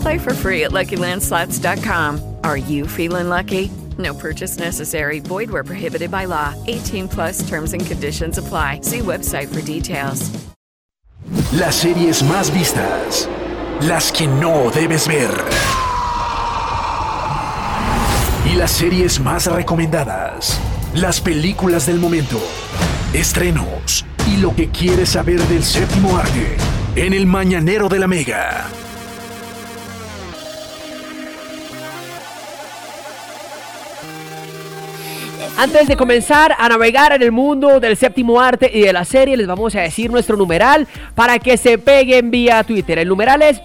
Play for free at LuckyLandSlots.com. Are you feeling lucky? No purchase necessary. Void where prohibited by law. 18 plus terms and conditions apply. See website for details. Las series más vistas. Las que no debes ver. Y las series más recomendadas. Las películas del momento. Estrenos. Y lo que quieres saber del séptimo arte. En el Mañanero de la Mega. Antes de comenzar a navegar en el mundo del séptimo arte y de la serie, les vamos a decir nuestro numeral para que se peguen vía Twitter. El numeral es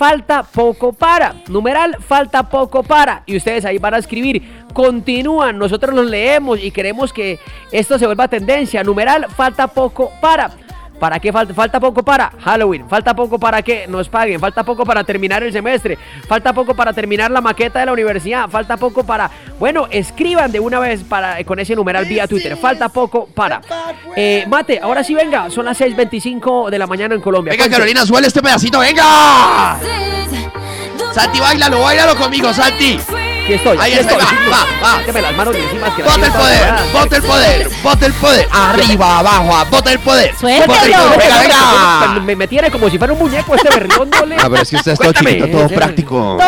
falta poco para. Numeral falta poco para. Y ustedes ahí van a escribir. Continúan, nosotros los leemos y queremos que esto se vuelva tendencia. Numeral falta poco para. ¿Para qué falta? Falta poco para Halloween, falta poco para que nos paguen, falta poco para terminar el semestre, falta poco para terminar la maqueta de la universidad, falta poco para... Bueno, escriban de una vez para con ese numeral vía Twitter, falta poco para... Eh, mate, ahora sí venga, son las 6.25 de la mañana en Colombia. Venga, Ponte. Carolina, suele este pedacito, venga. Santi, bailalo, bailalo conmigo, Santi. Aquí estoy, Ahí aquí está, estoy. va, va, va. Quítame las manos de encima que las Bota el poder, bota el poder, bota el poder. Arriba, abajo, bota el poder. Suéltalo. Bota el poder. Venga, Me, venga. me- me tiene como si fuera un muñeco este berrióndole. Ah, pero es que usted es todo Cuéntame. chiquito, todo práctico.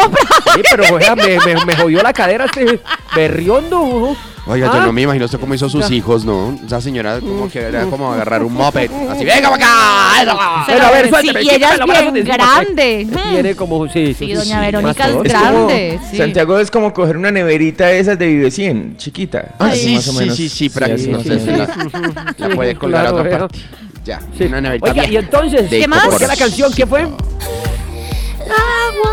Sí, pero oiga, me, me, me jodió la cadera este berriondo. Oiga, yo Ah. no me imagino usted cómo hizo sus hijos, ¿no? Esa señora como que era como agarrar un moped. Así, venga para acá. eso. Pero a ver, Sí, y ella es bien de grande. Tiene como, sí, Sí, doña Verónica es grande. sí. Santiago es como coger una neverita de esas de Vive 100, chiquita. Ah, sí, más o sí, menos. sí, sí, Sí, práctico. sí, sí. la, la Sí, puede colgar a otra parte. Ya, Sí. una neverita Oiga, y entonces, ¿Qué más? ¿por qué la canción? ¿Qué fue?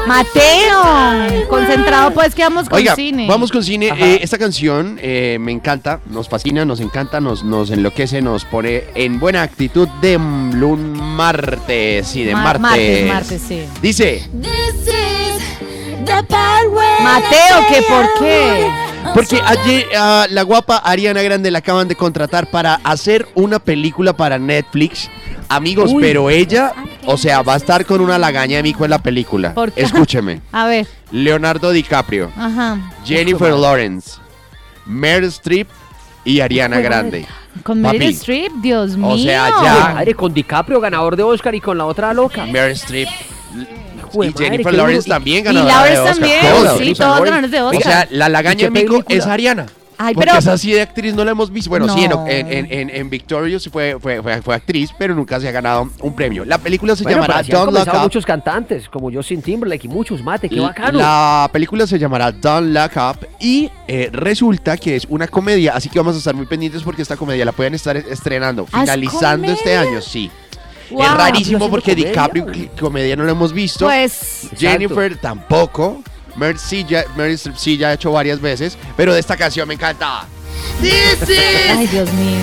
Mateo, concentrado pues que vamos con Oiga, cine. vamos con cine. Eh, esta canción eh, me encanta, nos fascina, nos encanta, nos, nos enloquece, nos pone en buena actitud de un martes y de Mar- martes. martes, martes, sí. Dice, Mateo, ¿qué por qué? porque ayer a la guapa Ariana Grande la acaban de contratar para hacer una película para Netflix. Amigos, Uy. pero ella, o sea, va a estar con una lagaña de mico en la película. ¿Por qué? Escúcheme. A ver, Leonardo DiCaprio, ajá. Jennifer Lawrence, Meryl Streep y Ariana Grande. Con Papi. Meryl Streep, Dios mío. O sea, ya- Madre, con DiCaprio, ganador de Oscar, y con la otra loca. Meryl Streep Jue y madre, Jennifer qué Lawrence también Y ganadora Lawrence de Oscar. también, Todos. sí, todos ganadores de O Oscar. sea, la lagaña ¿Y de Mico película? es Ariana. Ay, Porque pero es así de actriz, no la hemos visto. Bueno, sí, en, en, en, en, Victorious fue, fue, fue, fue actriz, pero nunca se ha ganado un premio. La película se Bueno, llamará Don't Look Up. muchos cantantes, como Justin Timberlake y muchos, mate, qué bacano. La película se llamará Don't Look Up y eh, resulta que es una comedia, así que vamos a estar muy pendientes porque esta comedia la pueden estar estrenando, ¿Ah, finalizando este año, sí. Wow. Es rarísimo porque comedia. DiCaprio comedia no lo hemos visto. pues Jennifer tampoco. Sí ya, sí ya ha hecho varias veces, pero de esta canción me encanta. Ay, Dios mío.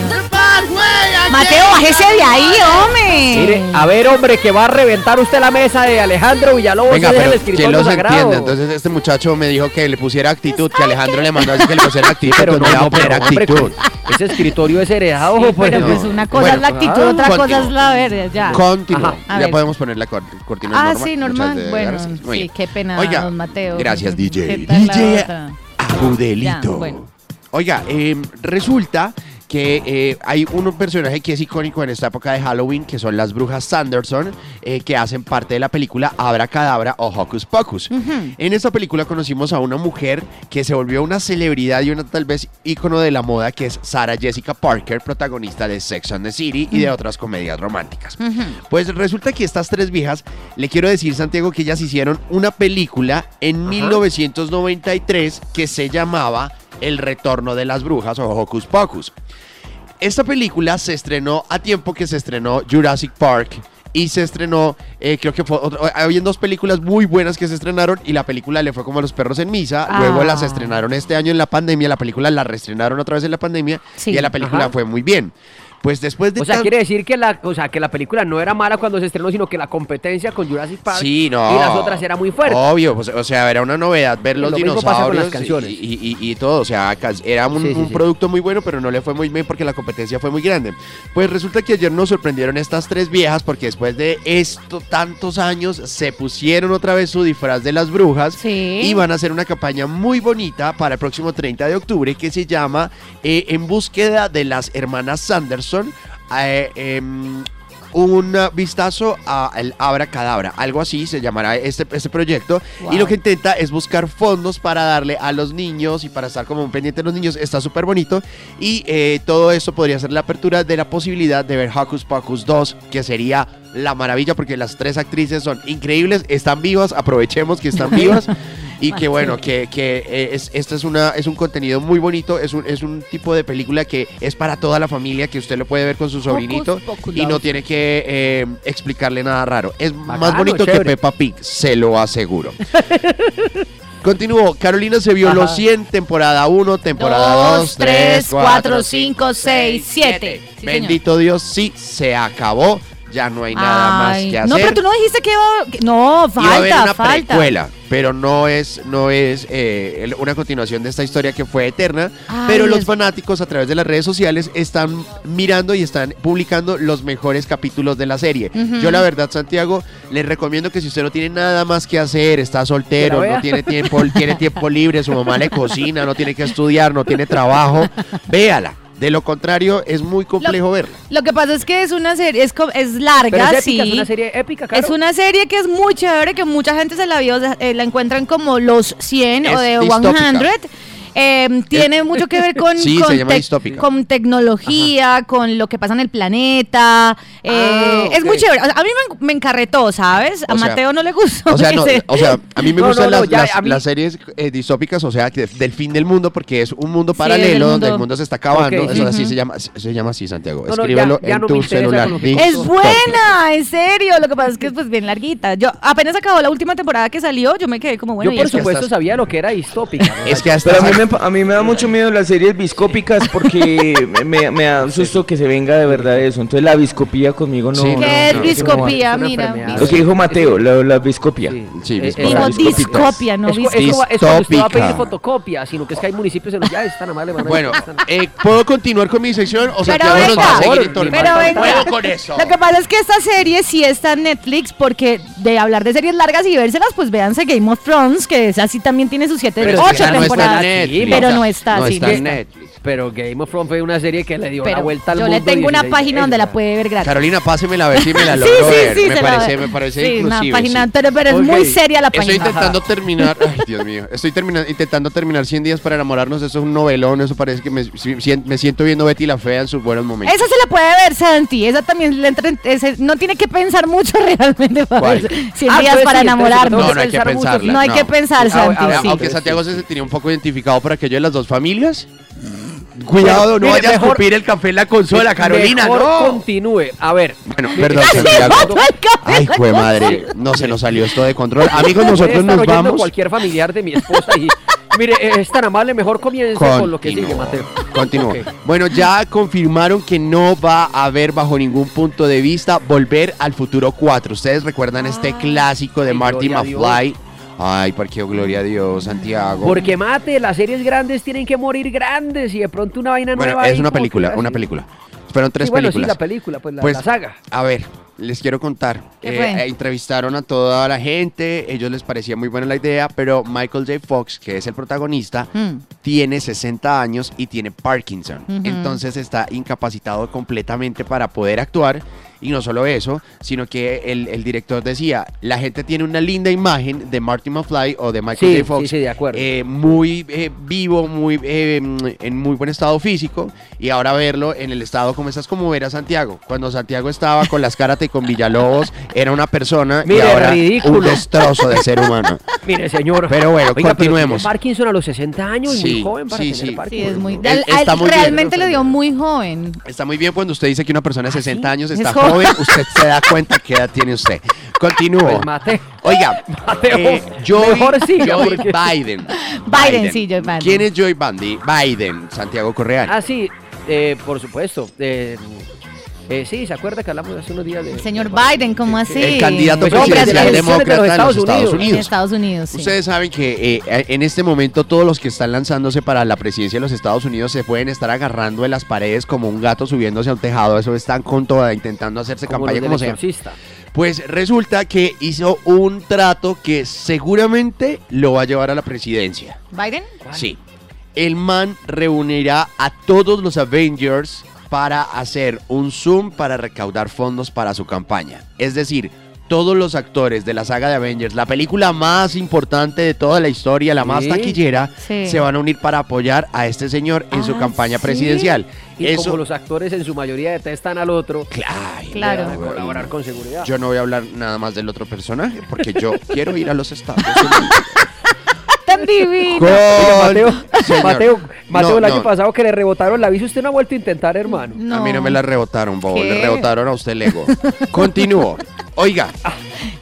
Mateo, bájese de ahí, hombre. Mire, a ver, hombre, que va a reventar usted la mesa de Alejandro Villalobos. Venga, pero el que escritorio los sagrado. entienda. Entonces este muchacho me dijo que le pusiera actitud, que Alejandro le mandó a decir que le pusiera actitud, pero no, no, le va a poner hombre, actitud. Ese escritorio es heredado, Sí, pues. pero no. pues una cosa Bueno, es la actitud, ah, otra cosa es la verdad, ya. Continúa. Ya ver. podemos poner la cor- cortina Ah, normal. sí, normal. Bueno, sí, qué pena, Oiga, don Mateo. gracias, DJ. ¿Qué tal la DJ. Ya, bueno. Oiga, eh, resulta que eh, hay un personaje que es icónico en esta época de Halloween, que son las brujas Sanderson, eh, que hacen parte de la película Abra Cadabra o Hocus Pocus. En esta película conocimos a una mujer que se volvió una celebridad y una tal vez ícono de la moda, que es Sarah Jessica Parker, protagonista de Sex and the City y de otras comedias románticas. Pues resulta que estas tres viejas, le quiero decir, Santiago, que ellas hicieron una película en 1993 que se llamaba El Retorno de las Brujas o Hocus Pocus. Esta película se estrenó a tiempo que se estrenó Jurassic Park y se estrenó, eh, creo que fue, otro- habían dos películas muy buenas que se estrenaron y la película le fue como a los perros en misa. Luego las Ah. estrenaron este año en la pandemia, la película la reestrenaron otra vez en la pandemia Sí. y la película Ajá. fue muy bien. Pues después de O sea, tan- quiere decir que la, o sea, que la película no era mala cuando se estrenó, sino que la competencia con Jurassic Park Sí, no. y las otras era muy fuerte. Obvio, pues, o sea, era una novedad ver los Lo dinosaurios canciones. y, y- y- y todo. O sea, era un, Sí, sí, un sí. producto muy bueno, pero no le fue muy bien porque la competencia fue muy grande. Pues resulta que ayer nos sorprendieron estas tres viejas porque después de esto tantos años se pusieron otra vez su disfraz de las brujas Sí. y van a hacer una campaña muy bonita para el próximo 30 de octubre que se llama eh, En búsqueda de las hermanas Sanderson. Eh, em, un vistazo a el Abra Cadabra, algo así se llamará este, este proyecto. Wow. Y lo que intenta es buscar fondos para darle a los niños y para estar como un pendiente de los niños. Está súper bonito. Y eh, todo eso podría ser la apertura de la posibilidad de ver Hocus Pocus 2, que sería la maravilla porque las tres actrices son increíbles, están vivas, aprovechemos que están vivas. Y que bueno, que, que eh, es, esto es, una, es un contenido muy bonito, es un, es un tipo de película que es para toda la familia, que usted lo puede ver con su sobrinito Pocus y no tiene que eh, explicarle nada raro. Es más Bacano, bonito que chévere. Peppa Pig, se lo aseguro. Continuó, Carolina se vio los 100, temporada 1, temporada 2, 3, 4, 5, 6, 7. Bendito Dios, sí, se acabó. Ya no hay nada más que hacer. No, pero tú no dijiste que iba. que- No, Iba a haber falta, una falta. precuela, pero no es, no es eh, el- una continuación de esta historia que fue eterna. Ay, pero los es- fanáticos a través de las redes sociales están mirando y están publicando los mejores capítulos de la serie. Yo la verdad, Santiago, les recomiendo que si usted no tiene nada más que hacer, está soltero, no tiene tiempo, tiene tiempo libre, su mamá le cocina, no tiene que estudiar, no tiene trabajo, véala. De lo contrario, es muy complejo verla. Lo que pasa es que es una serie, es, es Pero larga, es épica, sí. es una serie épica, Caro. Es una serie que es muy chévere, que mucha gente se la vio, eh, la encuentran como los 100 o de distópica. 100. Eh, tiene mucho que ver con, Sí, con, se llama tec- distópica. con tecnología, con lo que pasa en el planeta. eh, Ah, Es muy chévere. O sea, a mí me, me encarretó, ¿sabes? A O sea- Mateo no le gustó. O sea, no, o sea, a mí me No, gustan no, no, las, ya, las- a mí- las series eh, distópicas, o sea, que del fin del mundo, porque es un mundo Sí, paralelo donde el mundo se está acabando. Ok, eso sí. así se llama, se llama así, Santiago. No, no, ya- Escríbelo ya en tu celular. Es buena, en serio. Lo que pasa es que es pues bien larguita. Yo apenas acabó la última temporada que salió, yo me quedé como bueno. Yo ¿y por esto? supuesto sabía lo que era distópica. Es que hasta a mí, me, a mí me da mucho miedo las series viscópicas porque me, me- me da un susto que se venga de verdad eso. Entonces la viscopía conmigo no. Sí. ¿Qué no, es no, una Mira. enfermedad. Lo que dijo Mateo, la, la viscopía. Sí. Sí, Digo discópica. discopia, no viscopia. es, como- usted va a pedir fotocopia, sino que es que hay municipios en los ya están amable. van a- Bueno, eh, ¿puedo continuar con mi sección? O sea, Pero que nos va a venga, seguir en pero No venga. con eso. Lo que pasa es que esta serie sí está en Netflix porque de hablar de series largas y vérselas, pues véanse Game of Thrones, que es así también tiene sus siete, ocho temporadas. Netflix. pero no está No está en. Netflix. Pero Game of Thrones fue una serie que le dio la Pero vuelta al yo mundo. le tengo una 16 página donde la puede ver gratis. Carolina, pásemela a ver si me la sí, logro sí, ver. sí, me, la parece, ve. me parece Sí, inclusive. una página, sí. pero, pero es muy seria la Estoy página. intentando terminar, ay Dios mío, estoy termina- intentando terminar 100 días para enamorarnos, eso es un novelón, eso parece que me, si- si- me siento viendo Betty la Fea en sus buenos momentos. Esa se la puede ver, Santi. Esa también le entra en- ese- no tiene que pensar mucho realmente para ¿Cuál? ver 100 Ah, días entonces para sí, enamorarnos. No, no hay que pensar mucho, pensarla. No hay que pensar, Santi. sí. Aunque Santiago se sentiría un poco identificado por aquello de las dos familias. Cuidado, no vayas a escupir el café en la consola, Carolina, Mejor no. continúe. A ver. Bueno, perdón, Santiago. Ay, jue madre, no se nos salió esto de control. Amigos, nosotros nos vamos. cualquier familiar de mi esposa y mire, es tan amable, mejor comience con lo que sigue, Mateo. continúo. Ok. Bueno, ya confirmaron que no va a haber bajo ningún punto de vista Volver al Futuro 4. Ustedes recuerdan este clásico de Marty. McFly. Ay, porque gloria a Dios, Santiago. Porque mate, las series grandes tienen que morir grandes y de pronto una vaina bueno, nueva. es una película, una película. Fueron tres Sí, bueno, películas. sí, la película, pues la, Pues, la saga. A ver, les quiero contar. ¿Qué Eh, fue? eh, entrevistaron a toda la gente, ellos les parecía muy buena la idea, pero Michael J. Fox, que es el protagonista, Mm. tiene 60 años y tiene Parkinson. Entonces está incapacitado completamente para poder actuar. Y no solo eso, sino que el, el director decía, la gente tiene una linda imagen de Marty McFly o de Michael Sí, J. Fox. sí, sí, de acuerdo. eh, muy eh, vivo, muy eh, en muy buen estado físico. Y ahora verlo en el estado como estás, como ver a Santiago. Cuando Santiago estaba con las Karate con Villalobos, era una persona Mire, y ahora ridículo. un destrozo de ser humano. Mire, señor. Pero bueno, Oiga, pero continuemos. tiene Parkinson a los 60 años, Sí, muy joven para sí, tener sí. Sí, Parkinson. es muy. está muy bien, realmente le dio muy joven. Está muy bien cuando usted dice que una persona de 60 años está Es joven. Joven, usted se da cuenta qué edad tiene usted. Continúo. Pues mate. Oiga, Mateo, eh, Joe, mejor Joe Biden. Biden, sí, Joe Biden. ¿Quién es Joe Biden? Biden, Santiago Correa. Ah, sí, eh, por supuesto. eh, eh, sí, ¿se acuerda que hablamos hace unos días de... El señor Biden, ¿cómo así? El candidato Pues, presidencial demócrata de los Estados Estados Unidos. En Unidos. Estados Unidos, sí. Ustedes saben que eh, en este momento todos los que están lanzándose para la presidencia de los Estados Unidos se pueden estar agarrando de las paredes como un gato subiéndose a un tejado. Eso están con toda, intentando hacerse como campaña como sea. exorcista. Pues resulta que hizo un trato que seguramente lo va a llevar a la presidencia. ¿Biden? Sí. El man reunirá a todos los Avengers para hacer un Zoom para recaudar fondos para su campaña. Es decir, todos los actores de la saga de Avengers, la película más importante de toda la historia, la más Sí. taquillera, Sí. se van a unir para apoyar a este señor en su Ah, campaña ¿sí? presidencial. Y Eso, como los actores en su mayoría detestan al otro, Claro. Claro. van a colaborar con seguridad. Yo no voy a hablar nada más del otro personaje porque yo quiero ir a los Estados Unidos. Tan divino. Con- Mateo. Mateo, Mateo, No, el año no. pasado que le rebotaron la visa, usted no ha vuelto a intentar, hermano. A mí no me la rebotaron, bobo. Le ¿Qué? rebotaron a usted el ego. Continúo. Oiga,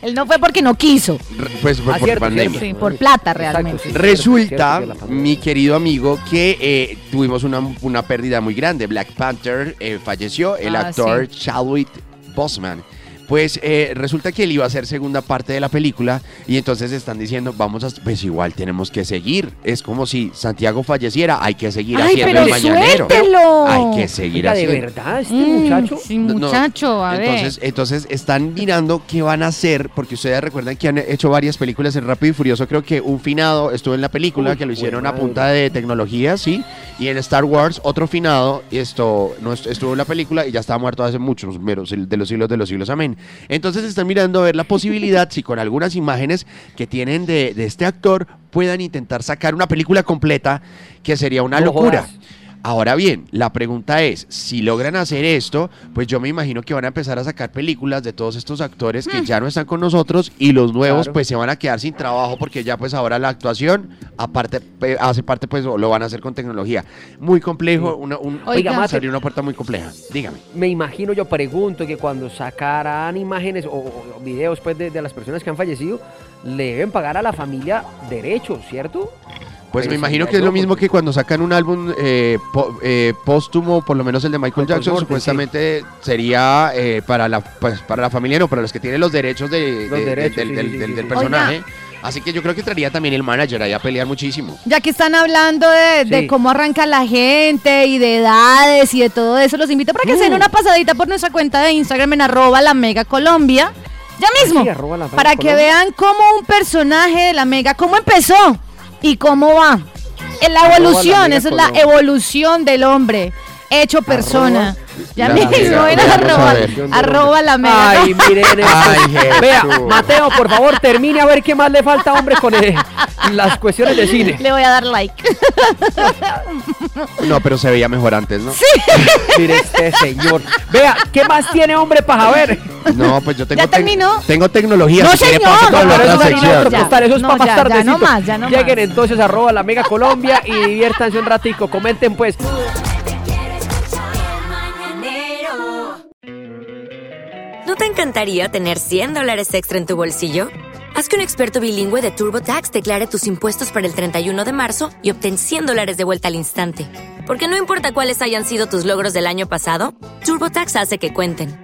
Él no fue porque no quiso. re- pues fue Ah, por cierto, pandemia. Sí, por plata Exacto, realmente. sí. Resulta, Cierto pandemia. mi querido amigo, que eh, tuvimos una, una pérdida muy grande. Black Panther eh, falleció, el Ah, actor Chadwick Boseman. Pues eh, resulta que él iba a hacer segunda parte de la película y entonces están diciendo, vamos a, pues igual tenemos que seguir. Es como si Santiago falleciera, hay que seguir Ay, haciendo pero el mañanero. suéltelo. Hay que seguir Oiga, de haciendo. verdad, este Mm, muchacho. Sí, no, muchacho, a entonces, ver. entonces están mirando qué van a hacer, porque ustedes recuerdan que han hecho varias películas en Rápido y Furioso. Creo que un finado estuvo en la película Uy, que lo hicieron a punta de tecnología, sí. Y en Star Wars, otro finado esto no est- estuvo en la película y ya estaba muerto hace muchos de los siglos de los siglos. Amén. Entonces están mirando a ver la posibilidad, si con algunas imágenes que tienen de, de este actor puedan intentar sacar una película completa, que sería una No locura. jodas. Ahora bien, la pregunta es, si logran hacer esto, pues yo me imagino que van a empezar a sacar películas de todos estos actores que ya no están con nosotros y los nuevos Claro. pues se van a quedar sin trabajo porque ya pues ahora la actuación aparte hace parte pues lo van a hacer con tecnología. Muy complejo, una, un, Oiga, Mate. una puerta muy compleja. Dígame. Me imagino, yo pregunto que cuando sacarán imágenes o, o videos pues, de, de las personas que han fallecido, le deben pagar a la familia derechos, ¿cierto? Pues me imagino que es lo mismo que cuando sacan un álbum eh, po- eh, póstumo, por lo menos el de Michael Jackson, Morten, supuestamente sería eh, para la pues, para la familia, no, para los que tienen los derechos, de, Los de- de- derechos, del, sí, del- sí, sí, del- sí, del sí. personaje. Así que yo creo que entraría también el manager ahí a pelear muchísimo. Ya que están hablando de, de Sí. cómo arranca la gente y de edades y de todo eso, los invito para que se den una pasadita por nuestra cuenta de Instagram en arroba la mega Colombia. Ya mismo. sí, para que vean cómo un personaje de la mega, cómo empezó y cómo va. En la evolución, esa es la evolución del hombre. Hecho persona. ya la mismo, Mega, en vamos a arroba, arroba la mega. Ay, miren esto. Jesús. Vea, Mateo, por favor, termine a ver qué más le falta, hombre, con eh, las cuestiones de cine. Le voy a dar like. No, pero se veía mejor antes, ¿no? Mire este señor. Vea, ¿qué más tiene, hombre, para ver? No, pues yo tengo, ¿Ya terminó? tengo tecnología. No, si señor. paso con No, la pero eso es costal, eso es No, para más ya, no más, ya no Lleguen más. entonces arroba la Mega Colombia y diviértanse un ratico. Comenten pues. ¿No te encantaría tener 100 dólares extra en tu bolsillo? Haz que un experto bilingüe de TurboTax declare tus impuestos para el 31 de marzo y obtén 100 dólares de vuelta al instante. Porque no importa cuáles hayan sido tus logros del año pasado, TurboTax hace que cuenten.